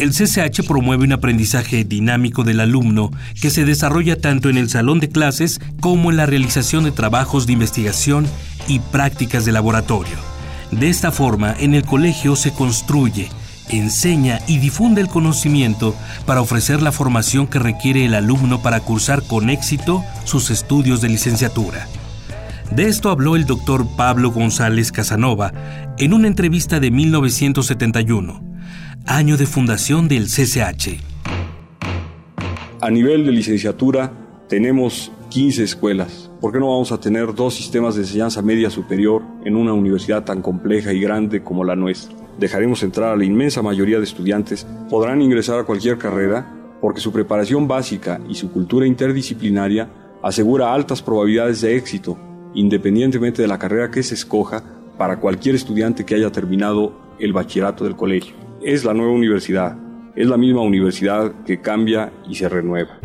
El CCH promueve un aprendizaje dinámico del alumno que se desarrolla tanto en el salón de clases como en la realización de trabajos de investigación y prácticas de laboratorio. De esta forma, en el colegio se construye, enseña y difunde el conocimiento para ofrecer la formación que requiere el alumno para cursar con éxito sus estudios de licenciatura. De esto habló el doctor Pablo González Casanova en una entrevista de 1971 año de fundación del CCH. A nivel de licenciatura tenemos 15 escuelas. ¿Por qué no vamos a tener dos sistemas de enseñanza media superior en una universidad tan compleja y grande como la nuestra? Dejaremos entrar a la inmensa mayoría de estudiantes. Podrán ingresar a cualquier carrera porque su preparación básica y su cultura interdisciplinaria asegura altas probabilidades de éxito, independientemente de la carrera que se escoja para cualquier estudiante que haya terminado el bachillerato del colegio es la nueva universidad, es la misma universidad que cambia y se renueva.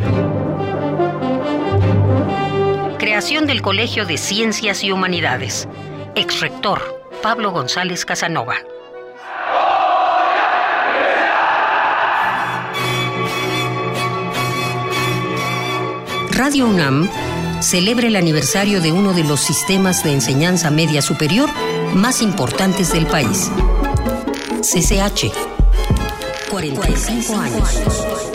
Creación del Colegio de Ciencias y Humanidades. Ex-rector Pablo González Casanova. Radio UNAM celebra el aniversario de uno de los sistemas de enseñanza media superior más importantes del país. CCH. 45 años.